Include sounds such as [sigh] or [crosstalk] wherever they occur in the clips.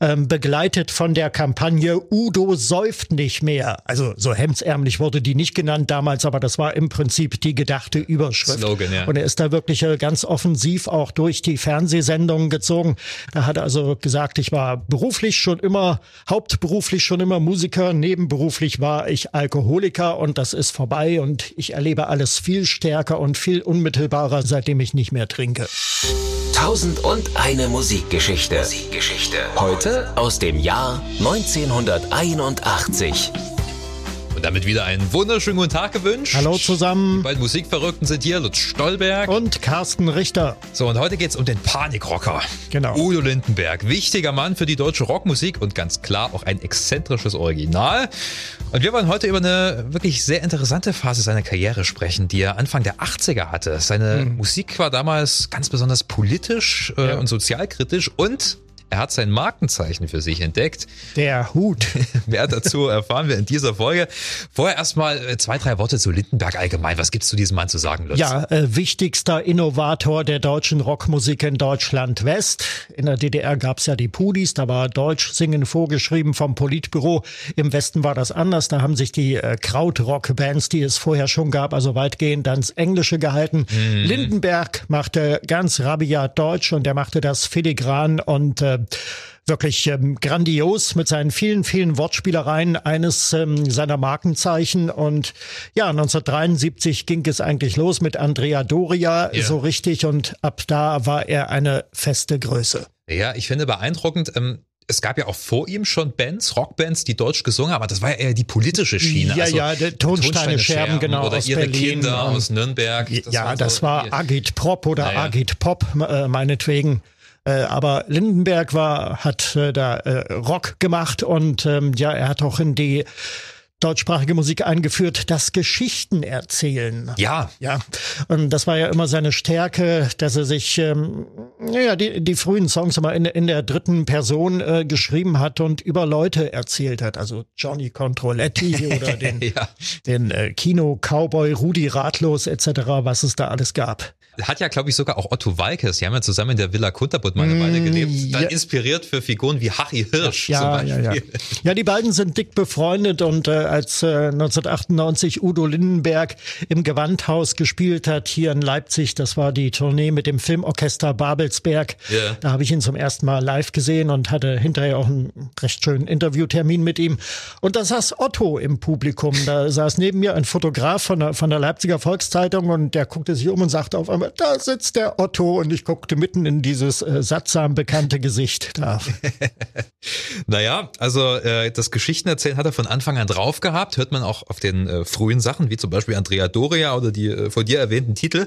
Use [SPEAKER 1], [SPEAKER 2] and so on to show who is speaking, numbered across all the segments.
[SPEAKER 1] ähm, begleitet von der Kampagne Udo säuft nicht mehr. Also so hemdsärmlich wurde die nicht genannt damals, aber das war im Prinzip die gedachte Überschrift. Slogan, ja. Und er ist da wirklich äh, ganz offensiv auch durch die Fernsehsendungen gezogen. Er hat also gesagt, ich war beruflich schon immer, hauptberuflich schon immer Musiker, nebenberuflich war ich Alkoholiker und das ist vorbei und ich erlebe alles viel stärker und viel unmittelbarer, seitdem ich nicht mehr trinke.
[SPEAKER 2] Tausend und eine Musikgeschichte. Musikgeschichte. Heute aus dem Jahr 1981.
[SPEAKER 3] Und damit wieder einen wunderschönen guten Tag gewünscht.
[SPEAKER 1] Hallo zusammen.
[SPEAKER 3] Die beiden Musikverrückten sind hier, Lutz Stolberg.
[SPEAKER 1] Und Carsten Richter.
[SPEAKER 3] So, und heute geht's um den Panikrocker. Genau. Udo Lindenberg. Wichtiger Mann für die deutsche Rockmusik und ganz klar auch ein exzentrisches Original. Und wir wollen heute über eine wirklich sehr interessante Phase seiner Karriere sprechen, die er Anfang der 80er hatte. Seine mhm. Musik war damals ganz besonders politisch äh, ja. und sozialkritisch und er hat sein Markenzeichen für sich entdeckt.
[SPEAKER 1] Der Hut. [laughs]
[SPEAKER 3] Mehr dazu erfahren wir in dieser Folge. Vorher erstmal äh, zwei, drei Worte zu Lindenberg allgemein. Was gibt's zu diesem Mann zu sagen, Lutz?
[SPEAKER 1] Ja, äh, wichtigster Innovator der deutschen Rockmusik in Deutschland West. In der DDR gab's ja die Pudis, da war Deutsch singen vorgeschrieben vom Politbüro. Im Westen war das anders. Da haben sich die äh, Krautrock-Bands, die es vorher schon gab, also weitgehend ans Englische gehalten. Mhm. Lindenberg machte ganz rabiat Deutsch und er machte das filigran und äh, wirklich ähm, grandios mit seinen vielen, vielen Wortspielereien, eines ähm, seiner Markenzeichen. Und ja, 1973 ging es eigentlich los mit Andrea Doria yeah. so richtig und ab da war er eine feste Größe.
[SPEAKER 3] Ja, ich finde beeindruckend, ähm es gab ja auch vor ihm schon Bands, Rockbands, die Deutsch gesungen haben, aber das war ja eher die politische Schiene.
[SPEAKER 1] Ja, also ja, der Tonsteine, Tonsteine Scherben, genau.
[SPEAKER 3] Oder
[SPEAKER 1] aus
[SPEAKER 3] ihre
[SPEAKER 1] Berlin.
[SPEAKER 3] Kinder aus Nürnberg.
[SPEAKER 1] Das ja, war so das war Agit Prop oder naja. Agit Pop, äh, meinetwegen. Äh, aber Lindenberg war, hat äh, da äh, Rock gemacht und ähm, ja, er hat auch in die deutschsprachige Musik eingeführt, das Geschichten erzählen.
[SPEAKER 3] Ja.
[SPEAKER 1] Ja. Und das war ja immer seine Stärke, dass er sich, ähm, ja, die, die frühen Songs immer in, in der dritten Person äh, geschrieben hat und über Leute erzählt hat. Also Johnny Controletti [laughs] oder den, ja. den äh, Kino-Cowboy Rudi Ratlos etc., was es da alles gab
[SPEAKER 3] hat ja, glaube ich, sogar auch Otto Walkes, die haben ja zusammen in der Villa Kunterbund mal eine mm, Weile gelebt, dann ja. inspiriert für Figuren wie Harry Hirsch
[SPEAKER 1] ja, zum Beispiel. Ja, ja. ja, die beiden sind dick befreundet und äh, als äh, 1998 Udo Lindenberg im Gewandhaus gespielt hat, hier in Leipzig, das war die Tournee mit dem Filmorchester Babelsberg, yeah. da habe ich ihn zum ersten Mal live gesehen und hatte hinterher auch einen recht schönen Interviewtermin mit ihm. Und da saß Otto im Publikum, da [laughs] saß neben mir ein Fotograf von der, von der Leipziger Volkszeitung und der guckte sich um und sagte auf einmal, da sitzt der Otto und ich guckte mitten in dieses äh, sattsam bekannte Gesicht da. [laughs]
[SPEAKER 3] naja, also äh, das Geschichtenerzählen hat er von Anfang an drauf gehabt, hört man auch auf den äh, frühen Sachen, wie zum Beispiel Andrea Doria oder die äh, von dir erwähnten Titel.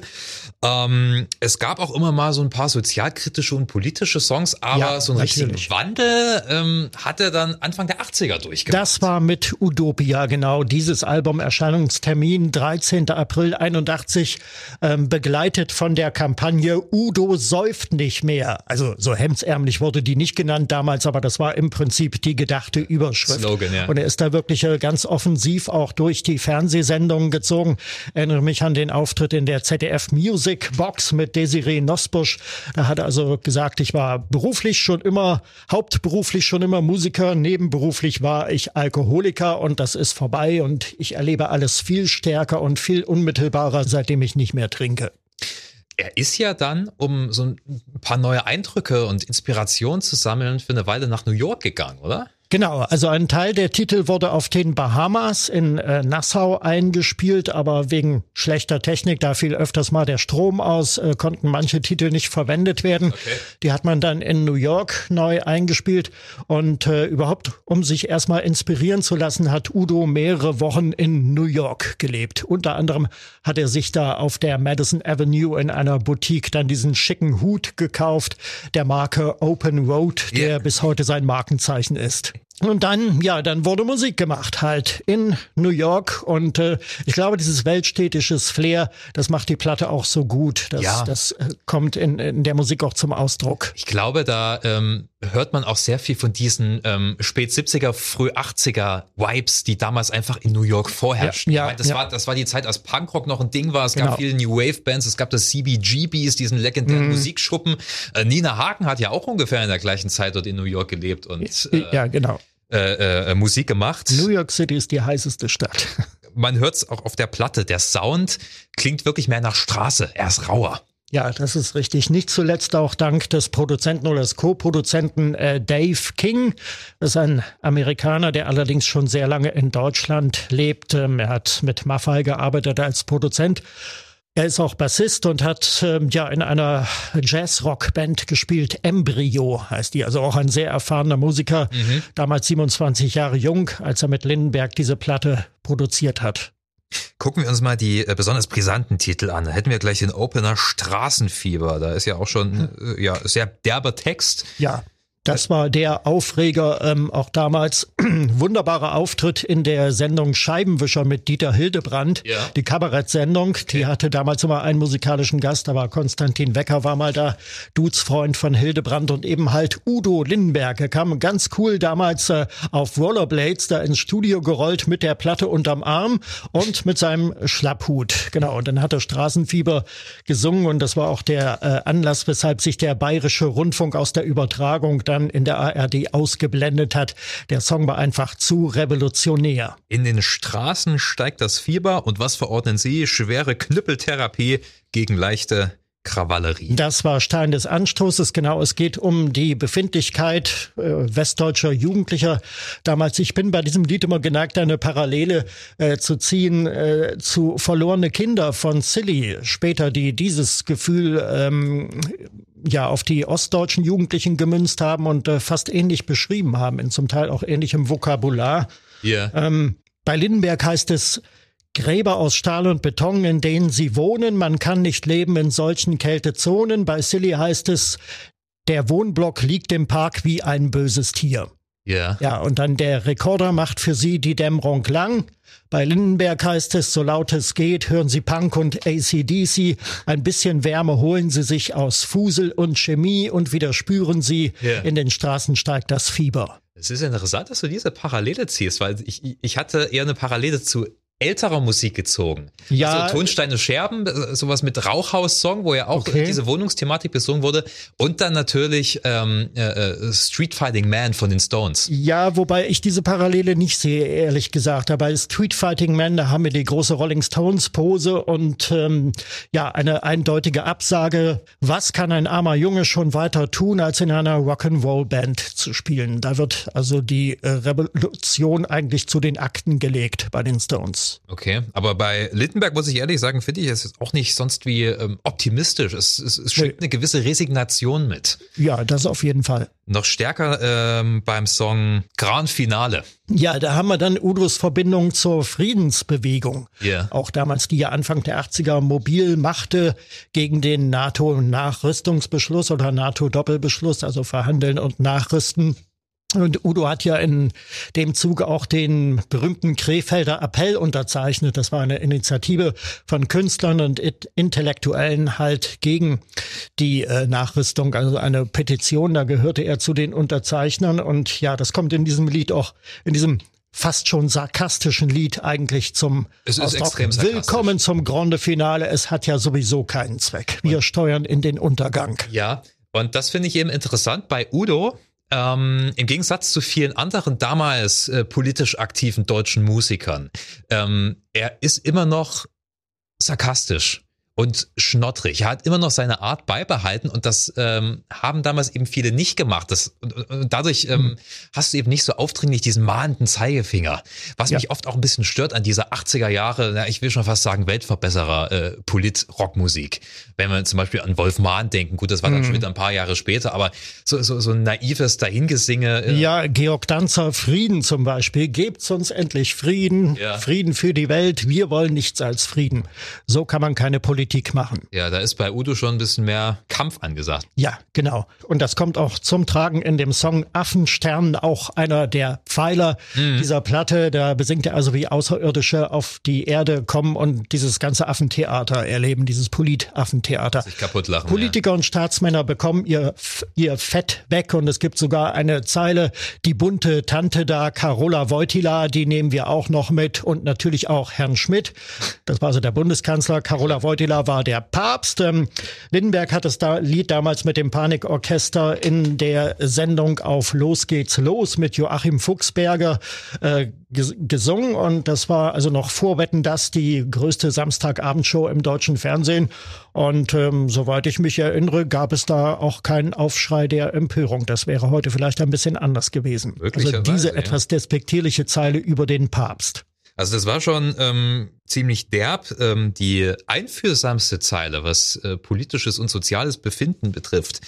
[SPEAKER 3] Ähm, es gab auch immer mal so ein paar sozialkritische und politische Songs, aber ja, so einen natürlich. richtigen Wandel ähm, hat er dann Anfang der 80er durchgemacht.
[SPEAKER 1] Das war mit Utopia, genau. Dieses Album Erscheinungstermin 13. April 81 ähm, begleitet von der Kampagne Udo säuft nicht mehr. Also so hemdsärmlich wurde die nicht genannt damals, aber das war im Prinzip die gedachte Überschrift. Slogan, ja. Und er ist da wirklich äh, ganz offensiv auch durch die Fernsehsendungen gezogen. Erinnere mich an den Auftritt in der ZDF Music Box mit Desiree Nosbusch. Da hat er also gesagt, ich war beruflich schon immer, hauptberuflich schon immer Musiker, nebenberuflich war ich Alkoholiker und das ist vorbei und ich erlebe alles viel stärker und viel unmittelbarer, seitdem ich nicht mehr trinke
[SPEAKER 3] er ist ja dann, um so ein paar neue Eindrücke und Inspirationen zu sammeln, für eine Weile nach New York gegangen, oder?
[SPEAKER 1] Genau, also ein Teil der Titel wurde auf den Bahamas in äh, Nassau eingespielt, aber wegen schlechter Technik, da fiel öfters mal der Strom aus, äh, konnten manche Titel nicht verwendet werden. Okay. Die hat man dann in New York neu eingespielt und äh, überhaupt, um sich erstmal inspirieren zu lassen, hat Udo mehrere Wochen in New York gelebt. Unter anderem hat er sich da auf der Madison Avenue in einer Boutique dann diesen schicken Hut gekauft, der Marke Open Road, der yeah. bis heute sein Markenzeichen ist. Und dann, ja, dann wurde Musik gemacht halt in New York und äh, ich glaube, dieses weltstädtisches Flair, das macht die Platte auch so gut. Das, ja. das äh, kommt in, in der Musik auch zum Ausdruck.
[SPEAKER 3] Ich glaube, da ähm, hört man auch sehr viel von diesen ähm, spät 70er, früh 80er Vibes, die damals einfach in New York vorherrschten. Ja, ja, das, ja. War, das war die Zeit, als Punkrock noch ein Ding war. Es genau. gab viele New Wave Bands, es gab das CBGBs, diesen legendären mhm. Musikschuppen. Äh, Nina Hagen hat ja auch ungefähr in der gleichen Zeit dort in New York gelebt und
[SPEAKER 1] äh, ja, genau.
[SPEAKER 3] Äh, äh, Musik gemacht.
[SPEAKER 1] New York City ist die heißeste Stadt. [laughs]
[SPEAKER 3] Man hört es auch auf der Platte. Der Sound klingt wirklich mehr nach Straße. Er ist rauer.
[SPEAKER 1] Ja, das ist richtig. Nicht zuletzt auch dank des Produzenten oder des Co-Produzenten äh, Dave King. Das ist ein Amerikaner, der allerdings schon sehr lange in Deutschland lebt. Ähm, er hat mit Maffei gearbeitet als Produzent. Er ist auch Bassist und hat ähm, ja in einer Jazz-Rock-Band gespielt. Embryo heißt die, also auch ein sehr erfahrener Musiker, mhm. damals 27 Jahre jung, als er mit Lindenberg diese Platte produziert hat.
[SPEAKER 3] Gucken wir uns mal die äh, besonders brisanten Titel an. Da hätten wir gleich den Opener Straßenfieber. Da ist ja auch schon äh, ja sehr derber Text.
[SPEAKER 1] Ja. Das war der Aufreger, ähm, auch damals [clears throat] wunderbarer Auftritt in der Sendung Scheibenwischer mit Dieter Hildebrand, ja. die Kabarettsendung. Okay. Die hatte damals immer einen musikalischen Gast, da war Konstantin Wecker, war mal da, Dudes-Freund von Hildebrand und eben halt Udo Lindenberg. Er kam ganz cool damals äh, auf Rollerblades da ins Studio gerollt mit der Platte unterm Arm und mit seinem Schlapphut. Genau, und dann hat er Straßenfieber gesungen und das war auch der äh, Anlass, weshalb sich der bayerische Rundfunk aus der Übertragung dann in der ARD ausgeblendet hat. Der Song war einfach zu revolutionär.
[SPEAKER 3] In den Straßen steigt das Fieber und was verordnen Sie? Schwere Knüppeltherapie gegen leichte Krawallerie.
[SPEAKER 1] Das war Stein des Anstoßes, genau. Es geht um die Befindlichkeit äh, westdeutscher Jugendlicher. Damals, ich bin bei diesem Lied immer geneigt, eine Parallele äh, zu ziehen äh, zu Verlorene Kinder von Silly. Später, die dieses Gefühl ähm, ja auf die ostdeutschen Jugendlichen gemünzt haben und äh, fast ähnlich beschrieben haben, in zum Teil auch ähnlichem Vokabular. Yeah. Ähm, bei Lindenberg heißt es, Gräber aus Stahl und Beton, in denen sie wohnen. Man kann nicht leben in solchen Kältezonen. Bei Silly heißt es, der Wohnblock liegt im Park wie ein böses Tier.
[SPEAKER 3] Ja.
[SPEAKER 1] Ja, und dann der Rekorder macht für sie die Dämmerung lang. Bei Lindenberg heißt es, so laut es geht, hören Sie Punk und ACDC. Ein bisschen Wärme holen Sie sich aus Fusel und Chemie und wieder spüren Sie, yeah. in den Straßen steigt das Fieber.
[SPEAKER 3] Es ist interessant, dass du diese Parallele ziehst, weil ich, ich hatte eher eine Parallele zu älterer Musik gezogen. Ja. Also Tonsteine Scherben, äh, sowas mit Rauchhaus-Song, wo ja auch okay. diese Wohnungsthematik besungen wurde. Und dann natürlich ähm, äh, äh, Street Fighting Man von den Stones.
[SPEAKER 1] Ja, wobei ich diese Parallele nicht sehe, ehrlich gesagt. Aber Street Fighting Man, da haben wir die große Rolling Stones Pose und ähm, ja, eine eindeutige Absage. Was kann ein armer Junge schon weiter tun, als in einer Rock'n'Roll Band zu spielen? Da wird also die äh, Revolution eigentlich zu den Akten gelegt bei den Stones.
[SPEAKER 3] Okay, aber bei Lindenberg muss ich ehrlich sagen, finde ich es auch nicht sonst wie ähm, optimistisch. Es, es, es schwingt eine gewisse Resignation mit.
[SPEAKER 1] Ja, das auf jeden Fall.
[SPEAKER 3] Noch stärker ähm, beim Song Grand Finale.
[SPEAKER 1] Ja, da haben wir dann Udos Verbindung zur Friedensbewegung.
[SPEAKER 3] Yeah.
[SPEAKER 1] Auch damals, die ja Anfang der 80er mobil machte gegen den NATO-Nachrüstungsbeschluss oder NATO-Doppelbeschluss, also verhandeln und nachrüsten. Und Udo hat ja in dem Zuge auch den berühmten Krefelder Appell unterzeichnet. Das war eine Initiative von Künstlern und Intellektuellen halt gegen die äh, Nachrüstung, also eine Petition. Da gehörte er zu den Unterzeichnern. Und ja, das kommt in diesem Lied auch, in diesem fast schon sarkastischen Lied eigentlich zum
[SPEAKER 3] es ist extrem
[SPEAKER 1] Willkommen zum Grande Finale. Es hat ja sowieso keinen Zweck. Wir und, steuern in den Untergang.
[SPEAKER 3] Ja, und das finde ich eben interessant bei Udo ähm, im Gegensatz zu vielen anderen damals äh, politisch aktiven deutschen Musikern, ähm, er ist immer noch sarkastisch und schnottrig. Er hat immer noch seine Art beibehalten und das ähm, haben damals eben viele nicht gemacht. Das, und, und dadurch ähm, mhm. hast du eben nicht so aufdringlich diesen mahnenden Zeigefinger, was ja. mich oft auch ein bisschen stört an dieser 80er Jahre, na, ich will schon fast sagen Weltverbesserer äh, Polit-Rockmusik. Wenn wir zum Beispiel an Wolf Mahn denken, gut, das war dann mhm. schon wieder ein paar Jahre später, aber so, so, so ein naives Dahingesinge.
[SPEAKER 1] Äh, ja, Georg Danzer, Frieden zum Beispiel. Gebt uns endlich Frieden, ja. Frieden für die Welt. Wir wollen nichts als Frieden. So kann man keine Politik Politik machen.
[SPEAKER 3] Ja, da ist bei Udo schon ein bisschen mehr Kampf angesagt.
[SPEAKER 1] Ja, genau. Und das kommt auch zum Tragen in dem Song Affenstern, auch einer der Pfeiler mhm. dieser Platte. Da besingt er also, wie Außerirdische auf die Erde kommen und dieses ganze Affentheater erleben, dieses Politaffentheater.
[SPEAKER 3] Sich kaputt lachen.
[SPEAKER 1] Politiker ja. und Staatsmänner bekommen ihr, ihr Fett weg und es gibt sogar eine Zeile, die bunte Tante da, Carola Wojtyla, die nehmen wir auch noch mit und natürlich auch Herrn Schmidt. Das war also der Bundeskanzler. Carola Wojtyla war der Papst. Ähm, Lindenberg hat das da Lied damals mit dem Panikorchester in der Sendung auf Los geht's los mit Joachim Fuchsberger äh, gesungen und das war also noch vorwetten das die größte Samstagabendshow im deutschen Fernsehen und ähm, soweit ich mich erinnere, gab es da auch keinen Aufschrei der Empörung. Das wäre heute vielleicht ein bisschen anders gewesen. Also diese ja. etwas despektierliche Zeile über den Papst.
[SPEAKER 3] Also das war schon ähm, ziemlich derb. Ähm, die einführsamste Zeile, was äh, politisches und soziales Befinden betrifft,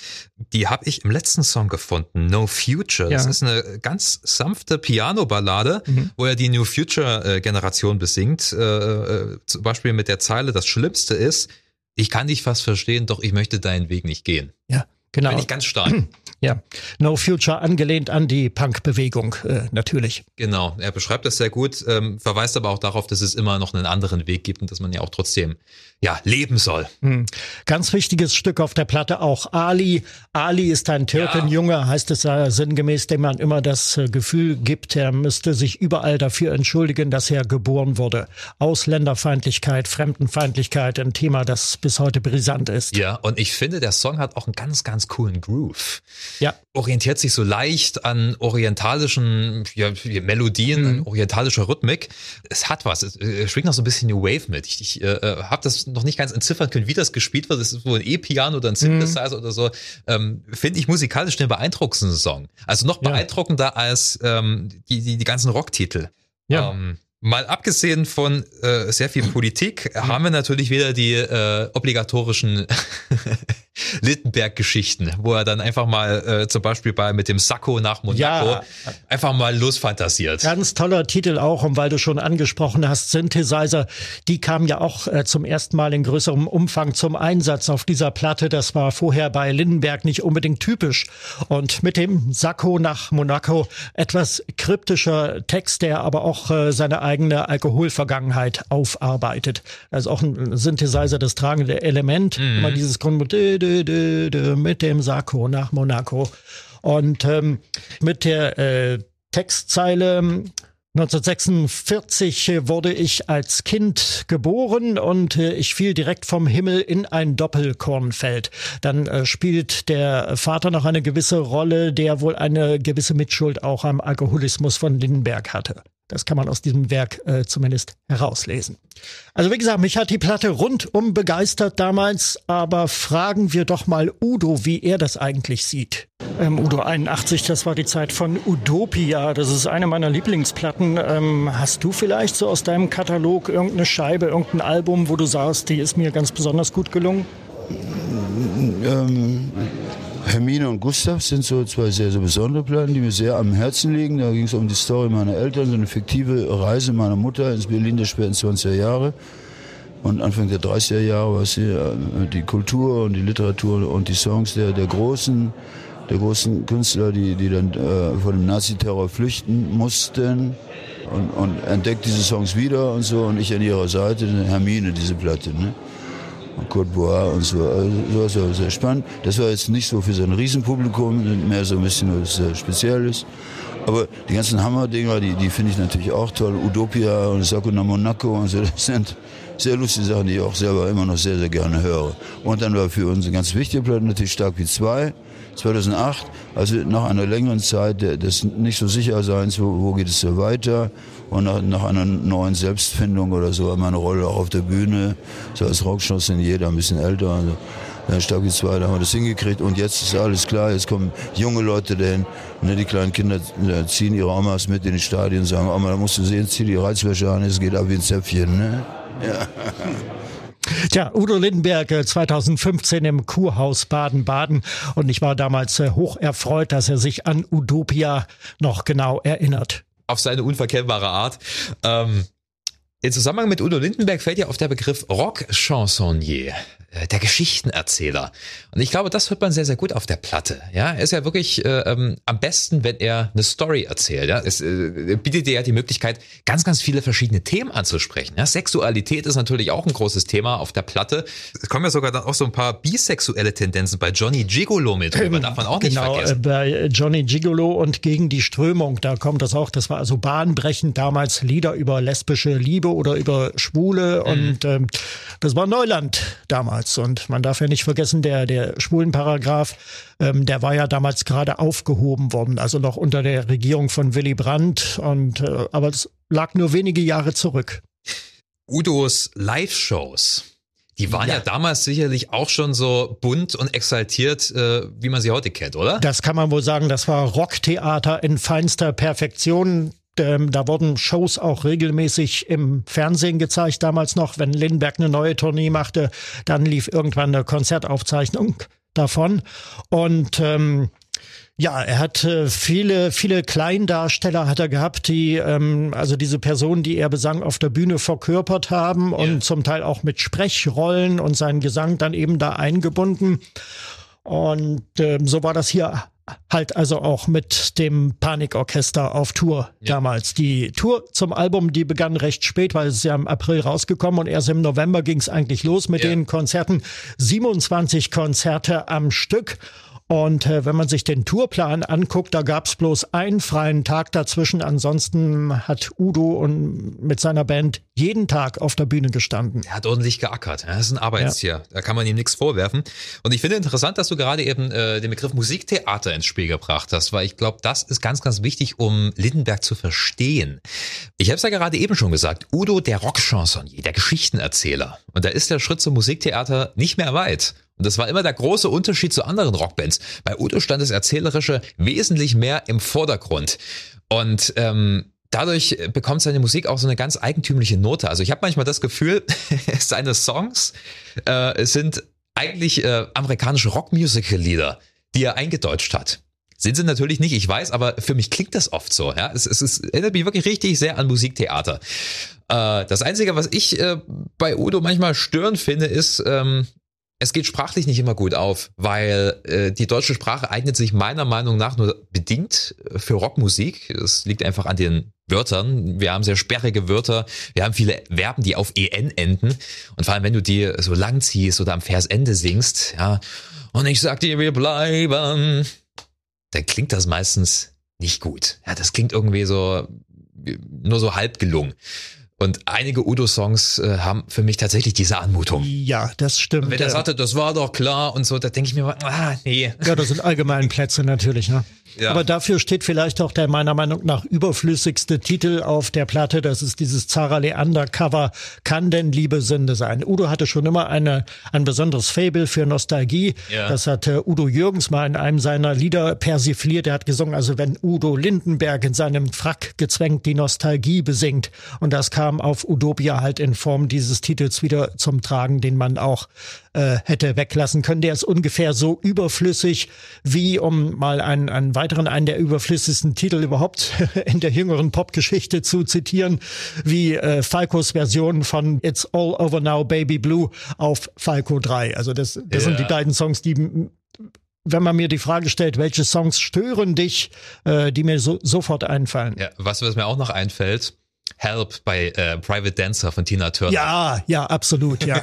[SPEAKER 3] die habe ich im letzten Song gefunden, No Future. Ja. Das ist eine ganz sanfte Piano-Ballade, mhm. wo er die New Future-Generation äh, besingt. Äh, äh, zum Beispiel mit der Zeile, das Schlimmste ist, ich kann dich fast verstehen, doch ich möchte deinen Weg nicht gehen.
[SPEAKER 1] Ja, genau.
[SPEAKER 3] Finde ich ganz stark. [clears throat]
[SPEAKER 1] Ja, No Future angelehnt an die Punk-Bewegung äh, natürlich.
[SPEAKER 3] Genau, er beschreibt das sehr gut, ähm, verweist aber auch darauf, dass es immer noch einen anderen Weg gibt und dass man ja auch trotzdem ja leben soll.
[SPEAKER 1] Mhm. Ganz wichtiges Stück auf der Platte auch Ali. Ali ist ein Türkenjunge, ja. heißt es äh, sinngemäß, dem man immer das äh, Gefühl gibt, er müsste sich überall dafür entschuldigen, dass er geboren wurde. Ausländerfeindlichkeit, Fremdenfeindlichkeit, ein Thema, das bis heute brisant ist.
[SPEAKER 3] Ja, und ich finde, der Song hat auch einen ganz, ganz coolen Groove.
[SPEAKER 1] Ja.
[SPEAKER 3] Orientiert sich so leicht an orientalischen ja, Melodien, mhm. orientalischer Rhythmik. Es hat was. Es, es schwingt noch so ein bisschen New Wave mit. Ich, ich äh, habe das noch nicht ganz entziffern können, wie das gespielt wird. Das ist wohl ein E-Piano oder ein Synthesizer mhm. oder so. Ähm, Finde ich musikalisch den beeindruckendsten Song. Also noch beeindruckender ja. als ähm, die, die, die ganzen Rocktitel.
[SPEAKER 1] Ja. Ähm,
[SPEAKER 3] Mal abgesehen von äh, sehr viel Politik, haben wir natürlich wieder die äh, obligatorischen [laughs] Littenberg-Geschichten, wo er dann einfach mal äh, zum Beispiel bei mit dem Sakko nach Monaco ja, einfach mal losfantasiert.
[SPEAKER 1] Ganz toller Titel auch, und weil du schon angesprochen hast, Synthesizer, die kamen ja auch äh, zum ersten Mal in größerem Umfang zum Einsatz auf dieser Platte. Das war vorher bei Lindenberg nicht unbedingt typisch. Und mit dem Sakko nach Monaco etwas kryptischer Text, der aber auch äh, seine eigene Alkoholvergangenheit aufarbeitet. Also auch ein Synthesizer, das tragende Element, mhm. immer dieses Grund mit dem Sakko nach Monaco. Und ähm, mit der äh, Textzeile 1946 wurde ich als Kind geboren und äh, ich fiel direkt vom Himmel in ein Doppelkornfeld. Dann äh, spielt der Vater noch eine gewisse Rolle, der wohl eine gewisse Mitschuld auch am Alkoholismus von Lindenberg hatte. Das kann man aus diesem Werk äh, zumindest herauslesen. Also wie gesagt, mich hat die Platte rundum begeistert damals, aber fragen wir doch mal Udo, wie er das eigentlich sieht. Ähm, Udo 81, das war die Zeit von Udopia. Das ist eine meiner Lieblingsplatten. Ähm, hast du vielleicht so aus deinem Katalog irgendeine Scheibe, irgendein Album, wo du sagst, die ist mir ganz besonders gut gelungen?
[SPEAKER 4] Hermine und Gustav sind so zwei sehr, sehr besondere Platten, die mir sehr am Herzen liegen. Da ging es um die Story meiner Eltern, so eine fiktive Reise meiner Mutter ins Berlin der späten 20er Jahre. Und Anfang der 30er Jahre war es äh, die Kultur und die Literatur und die Songs der, der großen, der großen Künstler, die, die dann äh, vor dem Naziterror flüchten mussten. Und, und entdeckt diese Songs wieder und so. Und ich an ihrer Seite, Hermine, diese Platte. Ne? Kurt Bois und so. Also, das war sehr spannend. Das war jetzt nicht so für so ein Riesenpublikum, mehr so ein bisschen was Spezielles. Aber die ganzen Hammer-Dinger, die, die finde ich natürlich auch toll. Utopia und Sakuna Monaco und so, das sind sehr lustige Sachen, die ich auch selber immer noch sehr, sehr gerne höre. Und dann war für uns eine ganz wichtige Platte natürlich Stark wie zwei. 2008, also nach einer längeren Zeit des nicht so sicher Seins, wo, wo geht es so weiter und nach, nach, einer neuen Selbstfindung oder so, meine Rolle auch auf der Bühne, so als jeder ein bisschen älter. Also, dann Stacki 2, da haben wir das hingekriegt und jetzt ist alles klar, jetzt kommen junge Leute dahin, ne, die kleinen Kinder ziehen ihre Omas mit in die Stadien und sagen, Oma, da musst du sehen, zieh die Reizwäsche an, es geht ab wie ein Zäpfchen. Ne? Ja. [laughs]
[SPEAKER 1] Tja, Udo Lindenberg 2015 äh, im Kurhaus Baden-Baden und ich war damals äh, hoch erfreut, dass er sich an Utopia noch genau erinnert.
[SPEAKER 3] Auf seine unverkennbare Art. Ähm In Zusammenhang mit Udo Lindenberg fällt ja auf der Begriff Rock-Chansonnier. Äh, der Geschichtenerzähler. Und ich glaube, das hört man sehr, sehr gut auf der Platte. Ja, er ist ja wirklich äh, ähm, am besten, wenn er eine Story erzählt. Ja, es äh, bietet dir ja die Möglichkeit, ganz, ganz viele verschiedene Themen anzusprechen. Ja, Sexualität ist natürlich auch ein großes Thema auf der Platte. Es kommen ja sogar dann auch so ein paar bisexuelle Tendenzen bei Johnny Gigolo mit drüber. Darf man auch nicht genau, vergessen.
[SPEAKER 1] Äh, bei Johnny Gigolo und gegen die Strömung, da kommt das auch. Das war also bahnbrechend damals Lieder über lesbische Liebe oder über Schwule mhm. und ähm, das war Neuland damals. Und man darf ja nicht vergessen, der, der Schwulenparagraph, ähm, der war ja damals gerade aufgehoben worden, also noch unter der Regierung von Willy Brandt. Und, äh, aber es lag nur wenige Jahre zurück.
[SPEAKER 3] Udos Live-Shows. Die waren ja. ja. damals sicherlich auch schon so bunt und exaltiert, äh, wie man sie heute kennt, oder?
[SPEAKER 1] Das kann man wohl sagen. Das war Rocktheater in feinster Perfektion. Ähm, da wurden Shows auch regelmäßig im Fernsehen gezeigt, damals noch, wenn Lindbergh eine neue Tournee machte, dann lief irgendwann eine Konzertaufzeichnung davon. Und ähm, ja, er hat äh, viele, viele Kleindarsteller hat er gehabt, die ähm, also diese Personen, die er besang, auf der Bühne verkörpert haben und yeah. zum Teil auch mit Sprechrollen und seinen Gesang dann eben da eingebunden. Und ähm, so war das hier halt also auch mit dem Panikorchester auf Tour ja. damals. Die Tour zum Album, die begann recht spät, weil es ist ja im April rausgekommen und erst im November ging es eigentlich los mit ja. den Konzerten. 27 Konzerte am Stück und äh, wenn man sich den Tourplan anguckt, da gab es bloß einen freien Tag dazwischen. Ansonsten hat Udo und mit seiner Band jeden Tag auf der Bühne gestanden.
[SPEAKER 3] Er hat ordentlich geackert. Das ist ein Arbeitstier. Ja. Da kann man ihm nichts vorwerfen. Und ich finde interessant, dass du gerade eben äh, den Begriff Musiktheater ins Spiel gebracht hast, weil ich glaube, das ist ganz, ganz wichtig, um Lindenberg zu verstehen. Ich habe es ja gerade eben schon gesagt. Udo, der Rockchansonnier, der Geschichtenerzähler. Und da ist der Schritt zum Musiktheater nicht mehr weit. Und das war immer der große Unterschied zu anderen Rockbands. Bei Udo stand das Erzählerische wesentlich mehr im Vordergrund. Und ähm, dadurch bekommt seine Musik auch so eine ganz eigentümliche Note. Also ich habe manchmal das Gefühl, [laughs] seine Songs äh, sind eigentlich äh, amerikanische Rockmusical-Lieder, die er eingedeutscht hat. Sind sie natürlich nicht, ich weiß, aber für mich klingt das oft so. Ja? Es, es, es erinnert mich wirklich richtig sehr an Musiktheater. Äh, das Einzige, was ich äh, bei Udo manchmal störend finde, ist, ähm, es geht sprachlich nicht immer gut auf, weil äh, die deutsche Sprache eignet sich meiner Meinung nach nur bedingt für Rockmusik. Es liegt einfach an den Wörtern. Wir haben sehr sperrige Wörter. Wir haben viele Verben, die auf en enden. Und vor allem, wenn du die so lang ziehst oder am Versende singst, ja, und ich sag dir, wir bleiben, dann klingt das meistens nicht gut. Ja, das klingt irgendwie so, nur so halb gelungen. Und einige Udo-Songs äh, haben für mich tatsächlich diese Anmutung.
[SPEAKER 1] Ja, das stimmt. Und
[SPEAKER 3] wenn er sagte, das war doch klar und so, da denke ich mir, ah, nee.
[SPEAKER 1] Ja, das sind allgemeine Plätze natürlich, ne? Ja. Aber dafür steht vielleicht auch der meiner Meinung nach überflüssigste Titel auf der Platte. Das ist dieses Zara Leander Cover. Kann denn Liebe Sünde sein? Udo hatte schon immer eine, ein besonderes Fable für Nostalgie. Ja. Das hatte Udo Jürgens mal in einem seiner Lieder persifliert. Er hat gesungen, also wenn Udo Lindenberg in seinem Frack gezwängt die Nostalgie besingt. Und das kam auf Udopia halt in Form dieses Titels wieder zum Tragen, den man auch äh, hätte weglassen können. Der ist ungefähr so überflüssig wie, um mal einen, einen weiteren, einen der überflüssigsten Titel überhaupt [laughs] in der jüngeren Popgeschichte zu zitieren, wie äh, Falcos Version von It's All Over Now Baby Blue auf Falco 3. Also das, das ja. sind die beiden Songs, die wenn man mir die Frage stellt, welche Songs stören dich, äh, die mir so, sofort einfallen.
[SPEAKER 3] Ja, was, was mir auch noch einfällt, Help bei äh, Private Dancer von Tina Turner.
[SPEAKER 1] Ja, ja, absolut, ja.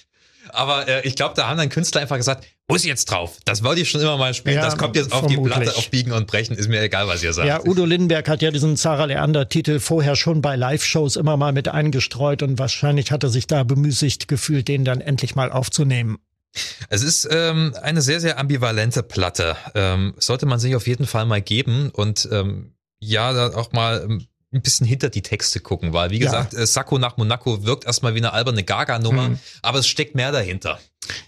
[SPEAKER 1] [laughs]
[SPEAKER 3] Aber äh, ich glaube, da haben dann Künstler einfach gesagt, muss jetzt drauf. Das wollte ich schon immer mal spielen. Ja, das kommt jetzt vermutlich. auf die Platte auf Biegen und Brechen. Ist mir egal, was ihr sagt.
[SPEAKER 1] Ja, Udo Lindenberg hat ja diesen Zara Leander-Titel vorher schon bei Live-Shows immer mal mit eingestreut und wahrscheinlich hat er sich da bemüßigt gefühlt, den dann endlich mal aufzunehmen.
[SPEAKER 3] Es ist ähm, eine sehr, sehr ambivalente Platte. Ähm, sollte man sich auf jeden Fall mal geben und ähm, ja, da auch mal ähm, ein bisschen hinter die Texte gucken, weil wie gesagt. Äh, Sacco nach Monaco wirkt erstmal wie eine alberne Gaga-Nummer, mhm. aber es steckt mehr dahinter.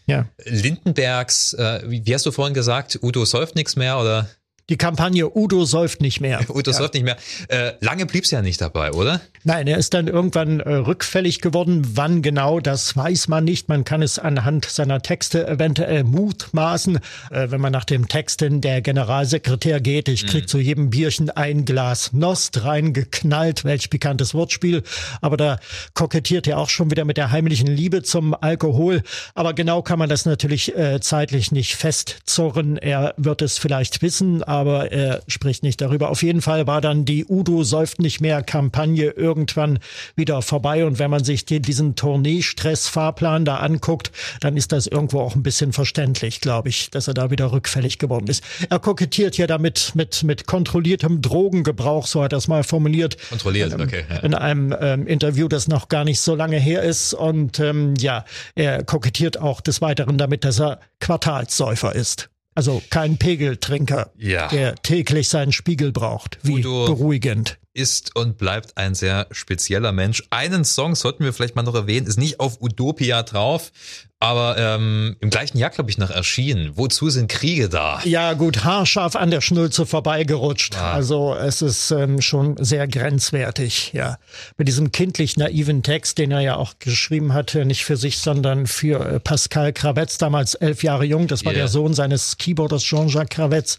[SPEAKER 1] Ja.
[SPEAKER 3] Lindenbergs, äh, wie, hast du vorhin gesagt, Udo säuft nichts mehr oder?
[SPEAKER 1] Die Kampagne Udo säuft nicht mehr. [laughs]
[SPEAKER 3] Udo ja. säuft nicht mehr. Äh, lange blieb's ja nicht dabei, oder?
[SPEAKER 1] Nein, er ist dann irgendwann äh, rückfällig geworden. Wann genau, das weiß man nicht. Man kann es anhand seiner Texte eventuell mutmaßen. Äh, wenn man nach dem Texten der Generalsekretär geht, ich krieg mhm. zu jedem Bierchen ein Glas Nost reingeknallt. Welch pikantes Wortspiel. Aber da kokettiert er auch schon wieder mit der heimlichen Liebe zum Alkohol. Aber genau kann man das natürlich äh, zeitlich nicht festzurren. Er wird es vielleicht wissen, aber er spricht nicht darüber. Auf jeden Fall war dann die Udo säuft nicht mehr Kampagne irgendwann wieder vorbei. Und wenn man sich diesen Tourneestress-Fahrplan da anguckt, dann ist das irgendwo auch ein bisschen verständlich, glaube ich, dass er da wieder rückfällig geworden ist. Er kokettiert ja damit mit, mit kontrolliertem Drogengebrauch, so hat er es mal formuliert.
[SPEAKER 3] Kontrolliert,
[SPEAKER 1] in,
[SPEAKER 3] okay.
[SPEAKER 1] Ja. In einem ähm, Interview, das noch gar nicht so lange her ist. Und ähm, ja, er kokettiert auch des Weiteren damit, dass er Quartalssäufer ist. Also kein Pegeltrinker, ja. der täglich seinen Spiegel braucht. Wie beruhigend.
[SPEAKER 3] Ist und bleibt ein sehr spezieller Mensch. Einen Song sollten wir vielleicht mal noch erwähnen, ist nicht auf Utopia drauf, aber ähm, im gleichen Jahr, glaube ich, noch erschienen. Wozu sind Kriege da?
[SPEAKER 1] Ja, gut, haarscharf an der Schnulze vorbeigerutscht. Ja. Also es ist ähm, schon sehr grenzwertig, ja. Mit diesem kindlich naiven Text, den er ja auch geschrieben hatte, nicht für sich, sondern für äh, Pascal Kravetz, damals elf Jahre jung. Das war yeah. der Sohn seines Keyboarders Jean-Jacques Kravetz.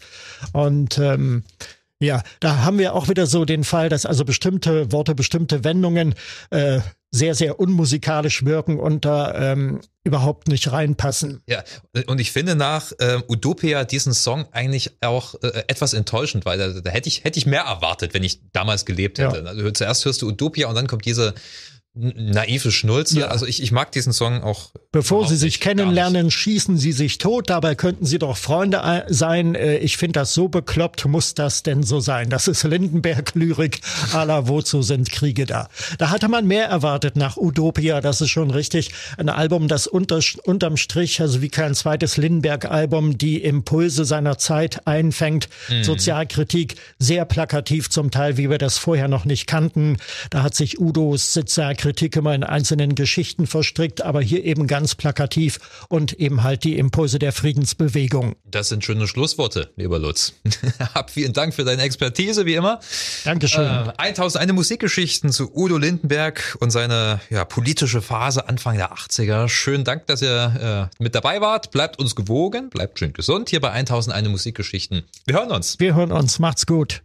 [SPEAKER 1] Und ähm, ja, da haben wir auch wieder so den Fall, dass also bestimmte Worte, bestimmte Wendungen äh, sehr, sehr unmusikalisch wirken und da ähm, überhaupt nicht reinpassen.
[SPEAKER 3] Ja, und ich finde nach äh, Utopia diesen Song eigentlich auch äh, etwas enttäuschend, weil da, da hätte ich hätte ich mehr erwartet, wenn ich damals gelebt hätte. Ja. Also zuerst hörst du Utopia und dann kommt diese naive Schnulze. Ja. Also ich, ich mag diesen Song auch.
[SPEAKER 1] Bevor Sie sich kennenlernen, schießen Sie sich tot. Dabei könnten Sie doch Freunde sein. Äh, ich finde das so bekloppt. Muss das denn so sein? Das ist Lindenberg-Lyrik. la wozu sind Kriege da? Da hatte man mehr erwartet nach Utopia. Das ist schon richtig. Ein Album, das unter, unterm Strich, also wie kein zweites Lindenberg-Album, die Impulse seiner Zeit einfängt. Mhm. Sozialkritik, sehr plakativ zum Teil, wie wir das vorher noch nicht kannten. Da hat sich Udos Sitzer Kritik immer in einzelnen Geschichten verstrickt, aber hier eben ganz plakativ und eben halt die Impulse der Friedensbewegung.
[SPEAKER 3] Das sind schöne Schlussworte, lieber Lutz. [laughs] Hab vielen Dank für deine Expertise, wie immer.
[SPEAKER 1] Dankeschön.
[SPEAKER 3] Äh, 1001 Musikgeschichten zu Udo Lindenberg und seine ja, politische Phase Anfang der 80er. Schönen Dank, dass ihr äh, mit dabei wart. Bleibt uns gewogen, bleibt schön gesund hier bei 1001 Musikgeschichten. Wir hören uns.
[SPEAKER 1] Wir hören uns. Macht's gut.